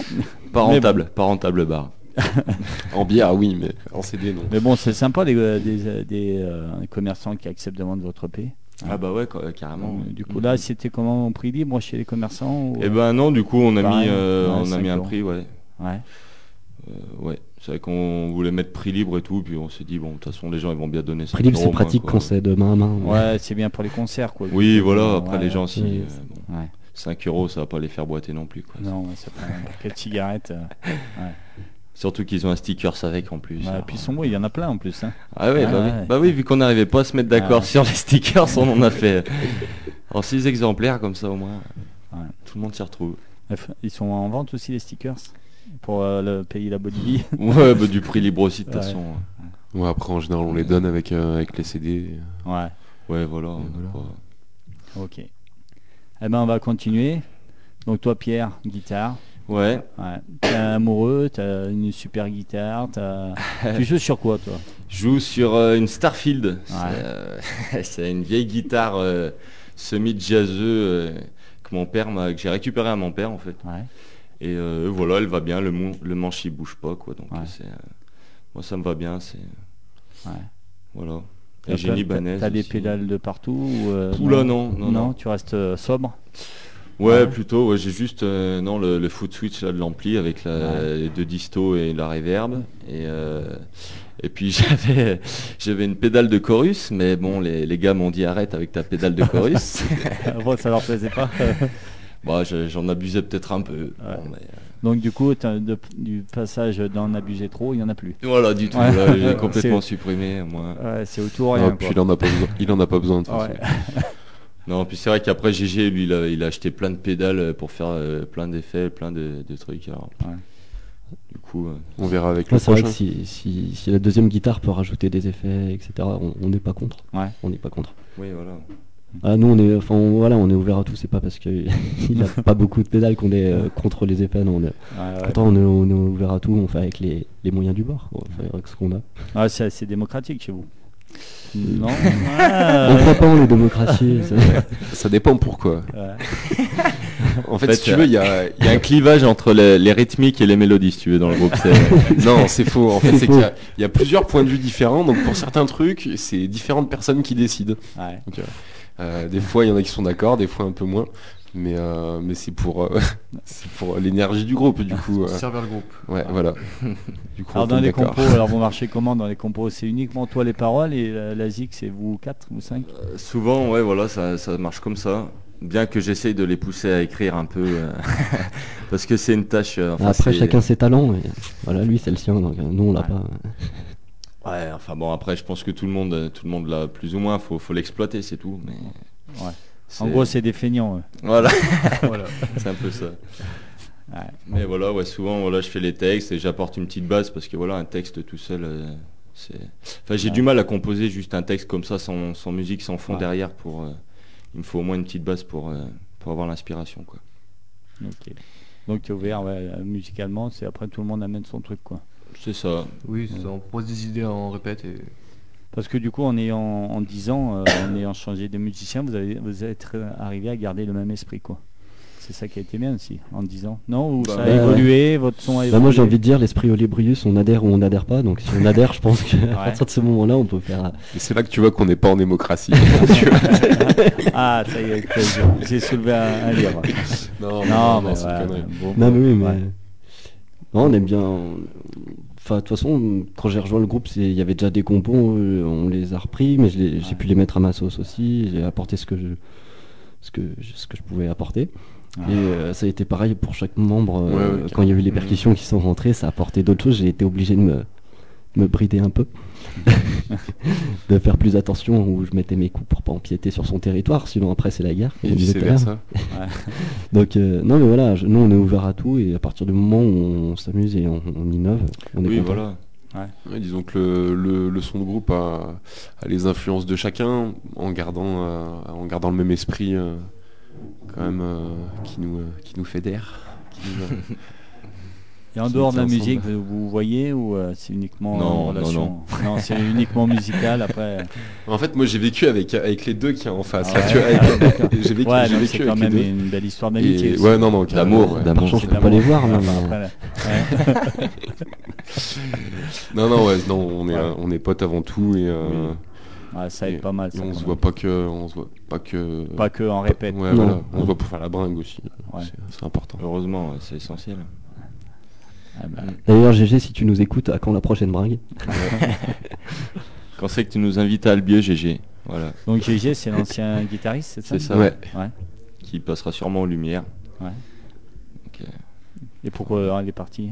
Pas rentable, pas rentable bar. En bière, oui, mais en CD, non. Mais bon, c'est sympa des, euh, des, des, euh, commerçants qui acceptent de vendre votre EP. Ah bah ouais, quoi, carrément. Euh, Du coup là, c'était comment au prix libre chez les commerçants ou- Eh ben non, du coup, on a Pareil, mis, euh, ouais, on a mis un prix, ouais. Ouais. Euh, ouais. C'est vrai qu'on voulait mettre prix libre et tout, puis on s'est dit, bon, de toute façon, les gens, ils vont bien donner ça. Prix libre, c'est pratique quand c'est de main à main. Ouais, c'est bien pour les concerts quoi. Oui, voilà, après Ouais, les gens, si. oui, euh, bon, Ouais. 5 euros, ça va pas les faire boiter non plus, quoi. Non, ouais, c'est pas quelques cigarettes. euh, Surtout qu'ils ont un stickers avec en plus. ouais, alors. puis ils sont beaux, il y en a plein en plus. hein. Ah ouais, Ah bah, ouais. Oui. bah oui, vu qu'on n'arrivait pas à se mettre d'accord Ouais. sur les stickers, on en a fait en 6 exemplaires comme ça au moins. Ouais. Tout le monde s'y retrouve. Ils sont en vente aussi les stickers? Pour euh, le pays la Bolivie. Ouais, bah, du prix libre aussi de toute Ouais. façon. Ouais, après, en général, on les donne avec, euh, avec les CD. ouais, Ouais, voilà. on voilà. ok. Eh ben on va continuer. Donc toi Pierre, guitare. Ouais. Ouais. T'es amoureux, t'as une super guitare, t'as... tu joues sur quoi toi? Je joue sur euh, une Starfield. C'est, euh, C'est une vieille guitare euh, semi-jazzeux que mon père m'a, que j'ai récupéré à mon père en fait. Ouais. Et voilà, elle va bien. Le, le manche il bouge pas quoi. Donc moi ça me va bien. C'est Ouais. voilà. Et j'ai Ibanez T'as des pédales de partout ou, Oula, non, non, non. tu restes sobre? Ouais, Ouais. plutôt. ouais, j'ai juste euh, non le, le foot switch là, de l'ampli avec la, les deux disto et la reverb. Et euh, et puis j'avais j'avais une pédale de chorus, mais bon les, les gars m'ont dit arrête avec ta pédale de chorus. bon, ça leur plaisait pas. bah je- j'en abusais peut-être un peu. Ouais. Bon, mais, euh, Donc du coup, de- du passage d'en abuser trop, il y en a plus. voilà du tout. Ouais. là, j'ai complètement supprimé moi. Ouais, c'est autour Non, rien. puis quoi. il en a pas besoin. Il en a pas besoin de toute Ouais. façon. Non, puis c'est vrai qu'après GG lui il a, il a acheté plein de pédales pour faire euh, plein d'effets, plein de, de trucs. Alors, Ouais. Du coup. euh, On verra avec Ouais, le c'est vrai prochain. que si, si, si la deuxième guitare peut rajouter des effets, etc., on n'est pas contre. Ouais. On n'est pas contre. oui voilà. Ah, nous, on est, enfin, on- voilà, on est ouvert à tout. C'est pas parce qu'il a pas beaucoup de pédales qu'on est euh, contre les effets. Non, on est, Ouais, ouais. pourtant, on est, on est ouvert à tout. On fait avec les, les moyens du bord. quoi. On fait avec ce qu'on a. Ah, c'est assez démocratique chez vous. Non. on Ah, croit pas en les démocraties. ça. Ça dépend pourquoi. ouais. En fait, En fait, si tu veux, il y a, Il y a un clivage entre les, les rythmiques et les mélodies, si tu veux, dans le groupe. non, c'est faux. En fait, C'est qu'il y a- il y, a plusieurs points de vue différents. Donc, pour certains trucs, c'est différentes personnes qui décident. Ouais. Donc, euh, euh, des fois, il y en a qui sont d'accord, des fois un peu moins. Mais, euh, mais c'est pour, euh, c'est pour l'énergie du groupe, du coup. euh, Servir le groupe. ouais, voilà. Du coup, Alors dans les compos, alors vous marchez comment dans les compos? C'est uniquement toi les paroles et la, la zik c'est vous quatre ou cinq? Euh, Souvent, ouais, voilà, ça, ça marche comme ça. Bien que j'essaye de les pousser à écrire un peu, euh, parce que c'est une tâche. euh, enfin, Après, chacun ses talents. voilà, lui, c'est le sien. Donc, euh, nous, on l'a Ouais. pas. Ouais, enfin bon, après, je pense que tout le monde, tout le monde l'a plus ou moins. Faut, faut l'exploiter, c'est tout. Mais Ouais. En gros, c'est des feignants. voilà, voilà. c'est un peu ça. Ouais. Mais voilà, ouais, souvent, voilà, je fais les textes et j'apporte une petite base parce que voilà, un texte tout seul, euh, c'est. Enfin, j'ai Ouais. du mal à composer juste un texte comme ça, sans, sans musique, sans fond Ouais. derrière. Pour, euh, il me faut au moins une petite base pour, euh, pour avoir l'inspiration, quoi. Ok. Donc tu es ouvert ouais, musicalement, c'est après tout le monde amène son truc quoi. C'est ça. Oui, ça, on pose des idées, on répète et Parce que du coup, en ayant en 10 ans, euh, en ayant changé de musicien, vous avez vous êtes arrivé à garder le même esprit quoi. C'est ça qui a été bien aussi en 10 ans. Non Ou Bah, ça a ouais, évolué, votre son a Bah, évolué. moi, j'ai envie de dire, l'esprit Olibrius, on adhère ou on n'adhère pas. Donc, si on adhère, je pense qu'à Ouais. partir de ce moment-là, on peut faire. euh, Et c'est là que tu vois qu'on n'est pas en démocratie. Ah, ça y est, que j'ai- soulevé un, un livre. non, Non, mais c'est une ouais, connerie. bon, Non, mais oui, mais. ouais. Non, on aime bien. on- Enfin, de toute façon, quand j'ai rejoint le groupe, il y avait déjà des compos, euh, on les a repris, mais j'ai Ouais. pu les mettre à ma sauce aussi. J'ai apporté ce que je, ce que, ce que je pouvais apporter. Ouais. Et euh, ça a été pareil pour chaque membre. euh, quand il y a eu les percussions qui sont rentrées, ça a apporté d'autres choses. J'ai été obligé de me, me brider un peu, de faire plus attention où je mettais mes coups pour pas empiéter sur son territoire. Sinon après c'est la guerre. Et vice. Donc euh, non mais voilà, je- nous on est ouvert à tout et à partir du moment où on s'amuse et on, on innove, on est Oui, content. voilà. Ouais, disons que le, le- le son de groupe a, a les influences de chacun en gardant, euh, en gardant le même esprit euh, quand même euh, qui, nous, euh, qui nous fédère. qui nous, euh, Et en dehors de la musique, ensemble. vous, voyez ou euh, c'est uniquement Non, en non, relation Non, c'est uniquement musical après. En fait, moi j'ai vécu avec, avec les deux qui en face. Ah ouais, avec- d'accord. j'ai vécu, ouais, vécu c'est quand même les deux. une belle histoire d'amitié. Ouais, non, non, D'amour, d'amour. Je peux pas les voir. Non, non, ouais, non, on est, Ouais. on est potes avant tout et, euh, Ouais, ça et- aide pas mal. ça, on se voit pas que, on se voit pas que. Pas que en répète. Ouais, Non. voilà, on se voit pour faire la bringue aussi. Ouais. C'est- important. Heureusement, c'est essentiel. Ah bah, D'ailleurs GG si tu nous écoutes, à quand la prochaine bringue Quand c'est que tu nous invites à Albieux, GG Voilà. Donc GG, c'est l'ancien guitariste, c'est ça C'est ça. Ouais. Ouais. Qui passera sûrement aux lumières. Ouais. Euh, Et pourquoi euh, elle est partie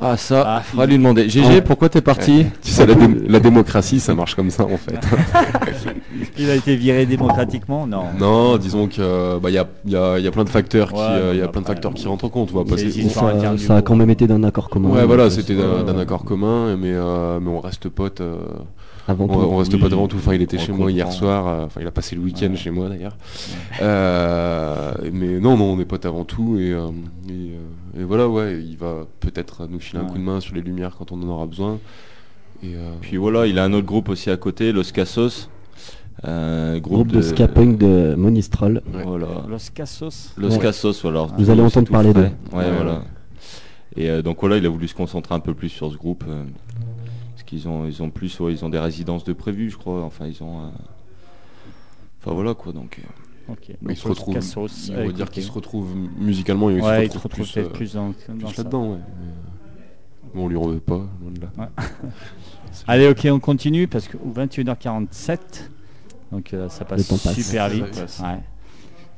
Ah, ça, Ah, faudra lui demander. GG, pourquoi t'es parti Tu sais, la, dé- la démocratie, ça marche comme ça en fait. Il a été viré démocratiquement Non? non, disons que bah, il y, a, il y, a, il y a plein de facteurs qui, Ouais, euh, il y a plein de facteurs qui rentrent en compte. On va passer. ça, a quand même été d'un accord commun. Ouais, voilà, donc, c'était euh, d'un d'un accord commun, mais, euh, mais on reste potes. euh, Avant on, tout. on reste oui, potes avant tout. Enfin, il était on chez moi hier soir. euh, Enfin, il a passé le week-end Ouais. chez moi d'ailleurs. Euh, mais non, non, on est potes avant tout. Et, euh, et, euh, et voilà, ouais, il va peut-être nous filer un coup de main sur les lumières quand on en aura besoin. Et, euh, Puis voilà, il a un autre groupe aussi à côté, Los Cassos. Un groupe, Groupe de ska punk de Monistral. Ouais. Voilà. Los Cassos Los Ouais. Voilà. Vous allez entendre parler d'eux. Ouais, Ouais, voilà. Et euh, donc voilà, il a voulu se concentrer un peu plus sur ce groupe. euh, parce qu'ils ont, ils ont plus, ouais, ils ont des résidences de prévues, je crois. Enfin, ils ont. euh, Enfin voilà quoi, donc. Euh, Ok. mais Donc, il se Los retrouve. Cassos, on euh, va dire écoutez. qu'il se retrouve musicalement, il Ouais, il se se retrouve retrouve plus, peut-être euh, plus dans, dans plus ça. là-dedans. Ouais. Mais, euh, bon, on lui en veut pas, loin de là. Ouais. Allez, ok, on continue parce que 21h47, donc euh, ça passe super vite. passe. Ouais.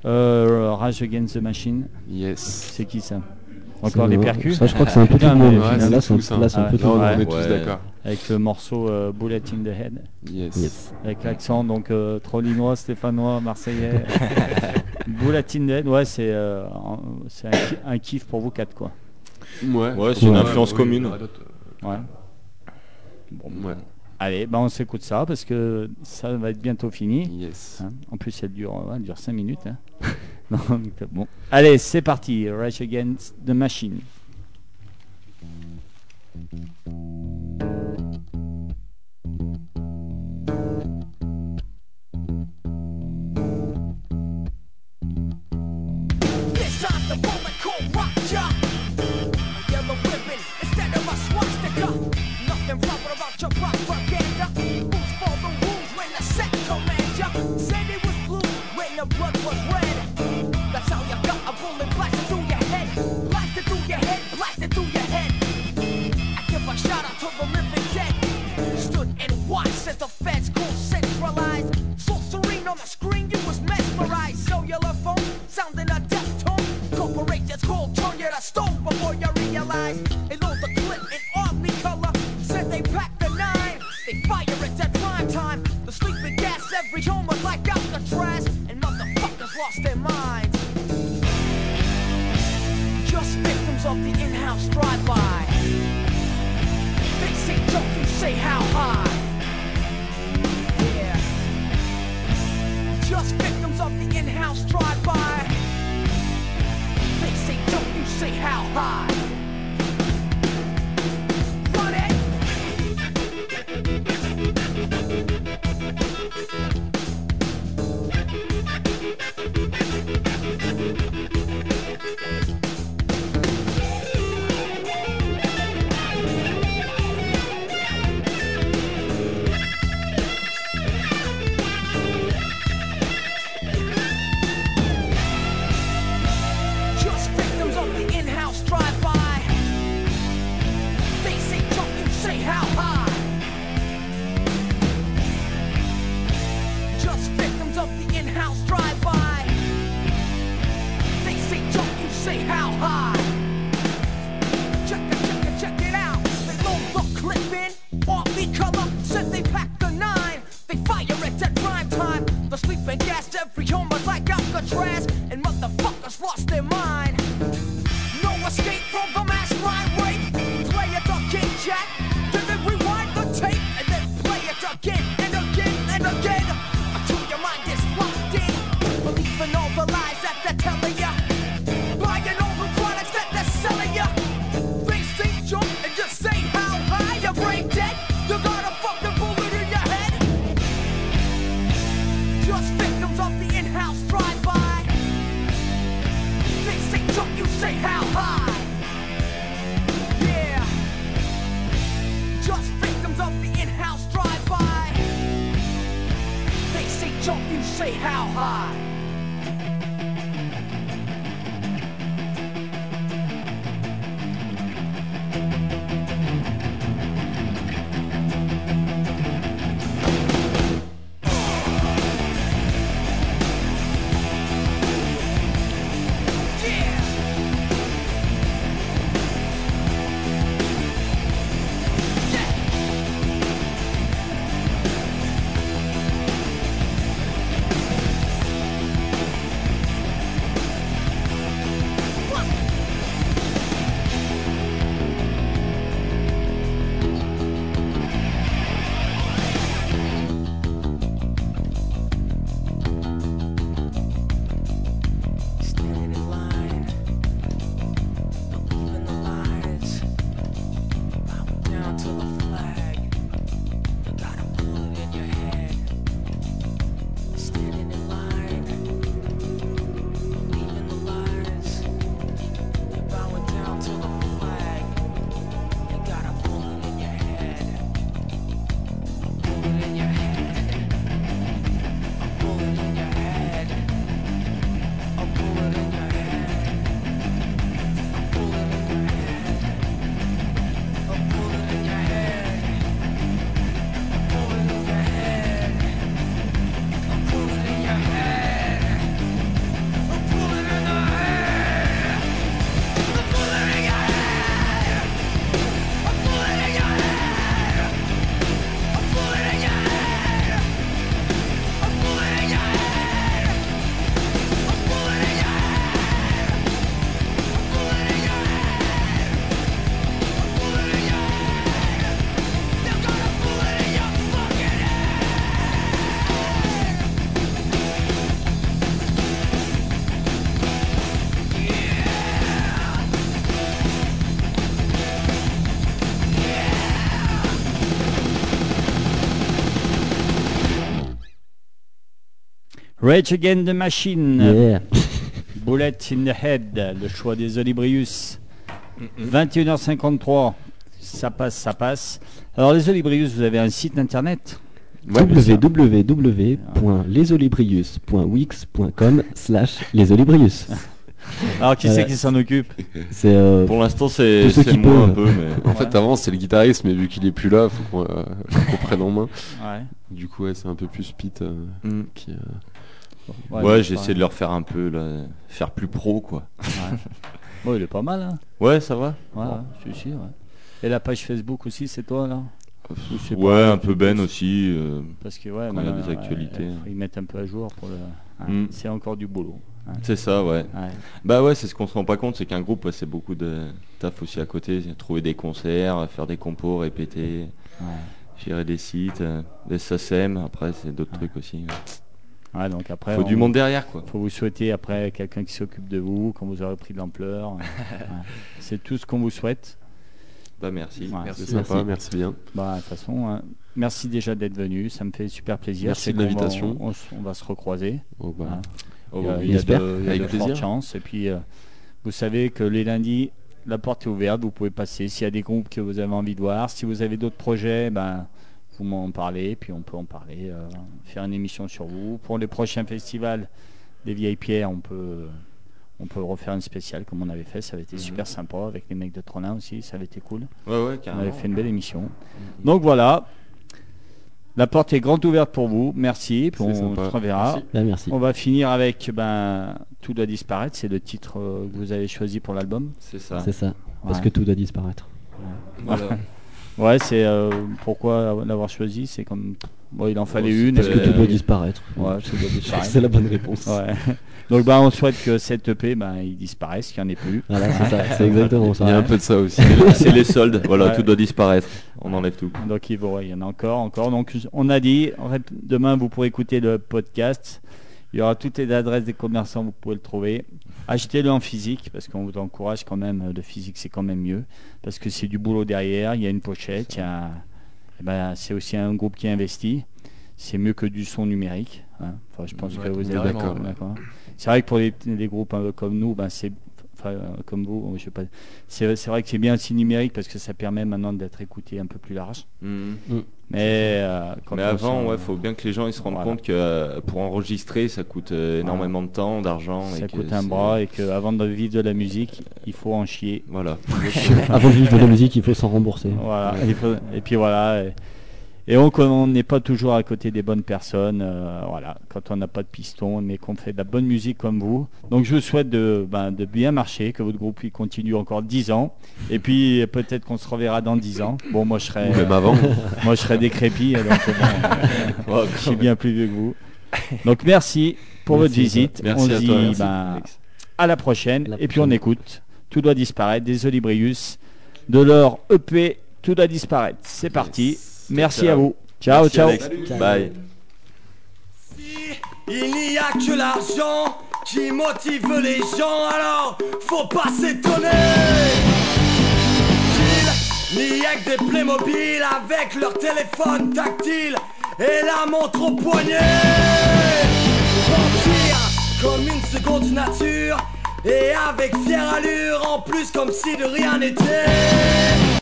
Euh, Rage Against the Machine, Yes. c'est qui ça? Encore les percus Ça, je crois que c'est un peu tout le monde. Là, c'est un- tout ça. là, c'est un Ah peu tout le monde. on est tous Ouais. d'accord. Avec le morceau euh, Bullet in the Head, Yes. Yes. avec l'accent donc euh, trollinois, stéphanois, marseillais. Bullet in the Head, ouais, c'est euh, un- kiff pour vous quatre quoi. Ouais. Ouais, c'est une influence commune. euh, Ouais. Bon, Ouais. Allez, bah on s'écoute ça parce que ça va être bientôt fini. Yes. Hein, en plus, elle dure, ouais, elle dure 5 minutes. hein. Allez, c'est parti. Rage Against the Machine. say how high. Rage Against the Machine, Yeah. Bullet in the Head, le choix des Olibrius. 21h53, ça passe, ça passe. Alors les Olibrius, vous avez un site internet? Www.lesolibrius.wix.com slash lesolibrius. Alors qui c'est qui s'en occupe? C'est euh, Pour l'instant, c'est moi un peu, mais En fait, avant, c'est le guitariste, mais vu qu'il est plus là, faut qu'on euh, faut qu'on prenne en main. Ouais. Du coup, ouais, c'est un peu plus Pete euh, Mm. qui. Euh, ouais, j'essaie de leur faire un peu, là, faire plus pro, quoi. Ouais. Bon, il est pas mal, hein Ouais, ça va. Ouais, je suis sûr. Et la page Facebook aussi, c'est toi, là? Ouais, pas- un peu Ben aussi. euh, Parce que, ouais, y a maintenant, des actualités. ouais, ils mettent un peu à jour pour le. ouais, Mm. C'est encore du boulot. ouais. C'est ça, ouais. Bah ouais, c'est ce qu'on se rend pas compte, c'est qu'un groupe, c'est beaucoup de taf aussi à côté. Trouver des concerts, faire des compos, répéter, gérer des sites, euh, des SACEM, après c'est d'autres trucs aussi. Ouais. Donc après, Faut on- du monde derrière, quoi. faut vous souhaiter après quelqu'un qui s'occupe de vous, quand vous aurez pris de l'ampleur. Ouais. C'est tout ce qu'on vous souhaite. Bah merci. Ouais. Merci. sympa, merci bien. Bah, de toute façon, hein, merci déjà d'être venu, ça me fait super plaisir. Merci de l'invitation. On, va se recroiser. Oh, bah, Hein. Oh, Il y a, bah il oui. y a j'espère. de, il y a Avec de plaisir. fortes chances. Et puis, euh, vous savez que les lundis, la porte est ouverte, vous pouvez passer. S'il y a des groupes que vous avez envie de voir, si vous avez d'autres projets, ben, vous m'en parlez, puis on peut en parler, euh, faire une émission sur vous. Pour les prochains festivals des Vieilles Pierres, on peut, on peut refaire une spéciale comme on avait fait. Ça avait été Mhm. super sympa avec les mecs de Tronin aussi, ça avait été cool. Ouais, ouais, On avait fait une belle émission. Donc voilà, la porte est grande ouverte pour vous. Merci, puis on sympa. se reverra. Merci. bah, merci. On va finir avec ben, Tout doit disparaître, c'est le titre euh, que vous avez choisi pour l'album. C'est ça. C'est ça. Parce Ouais. que tout doit disparaître. Voilà. Ouais, c'est euh, pourquoi l'avoir choisi, c'est comme bon, il en fallait une. Parce que et- tout doit disparaître. Ouais, tout doit disparaître. C'est la bonne réponse. Ouais. Donc ben, on souhaite que cette EP ben, il disparaisse, qu'il n'y en ait plus. Voilà, c'est ça. C'est exactement ça. Il y a un peu de ça aussi. c'est les soldes, voilà, Ouais. tout doit disparaître. On enlève tout. Donc il, va- il y en a encore, encore. Donc on a dit, demain vous pourrez écouter le podcast. Il y aura toutes les adresses des commerçants, vous pouvez le trouver. Achetez-le en physique parce qu'on vous encourage quand même. Le physique c'est quand même mieux parce que c'est du boulot derrière. Il y a une pochette, il y a, eh ben, c'est aussi un groupe qui investit. C'est mieux que du son numérique. hein. Enfin, je pense Ouais, que vous êtes d'accord. C'est vrai que pour les, les groupes euh, comme nous, ben, c'est enfin, comme vous, je sais pas. C'est c'est vrai que c'est bien aussi numérique parce que ça permet maintenant d'être écouté un peu plus large. Mhm. Mais, euh, quand Mais avant, sent- ouais, faut bien que les gens ils se rendent Voilà. compte que euh, pour enregistrer, ça coûte euh, énormément de temps, d'argent. et ça que coûte un bras et qu'avant de vivre de la musique, il faut en chier. Voilà. Avant de vivre de la musique, il faut s'en rembourser. Voilà. Il faut- et puis voilà. Et, et on on n'est pas toujours à côté des bonnes personnes. euh, voilà. Quand on n'a pas de piston, mais qu'on fait de la bonne musique comme vous. Donc je vous souhaite de, ben, de bien marcher, que votre groupe il continue encore 10 ans. Et puis peut-être qu'on se reverra dans 10 ans. Bon, moi je serai, même avant. moi je serai décrépit. Donc bon, Ouais, je suis bien plus vieux que vous. Donc merci pour Merci votre visite. Merci on se à dit toi. merci, ben, à la prochaine. La et puis on écoute Tout doit disparaître des Olibrius de leur EP Tout doit disparaître. C'est parti. Merci à vous. Ciao, Merci, ciao. Alex. Bye. Il n'y a que l'argent qui motive les gens, alors faut pas s'étonner. Qu'il n'y ait que des Playmobil avec leur téléphone tactile et la montre au poignet. Mentir comme une seconde nature et avec fière allure en plus comme si de rien n'était.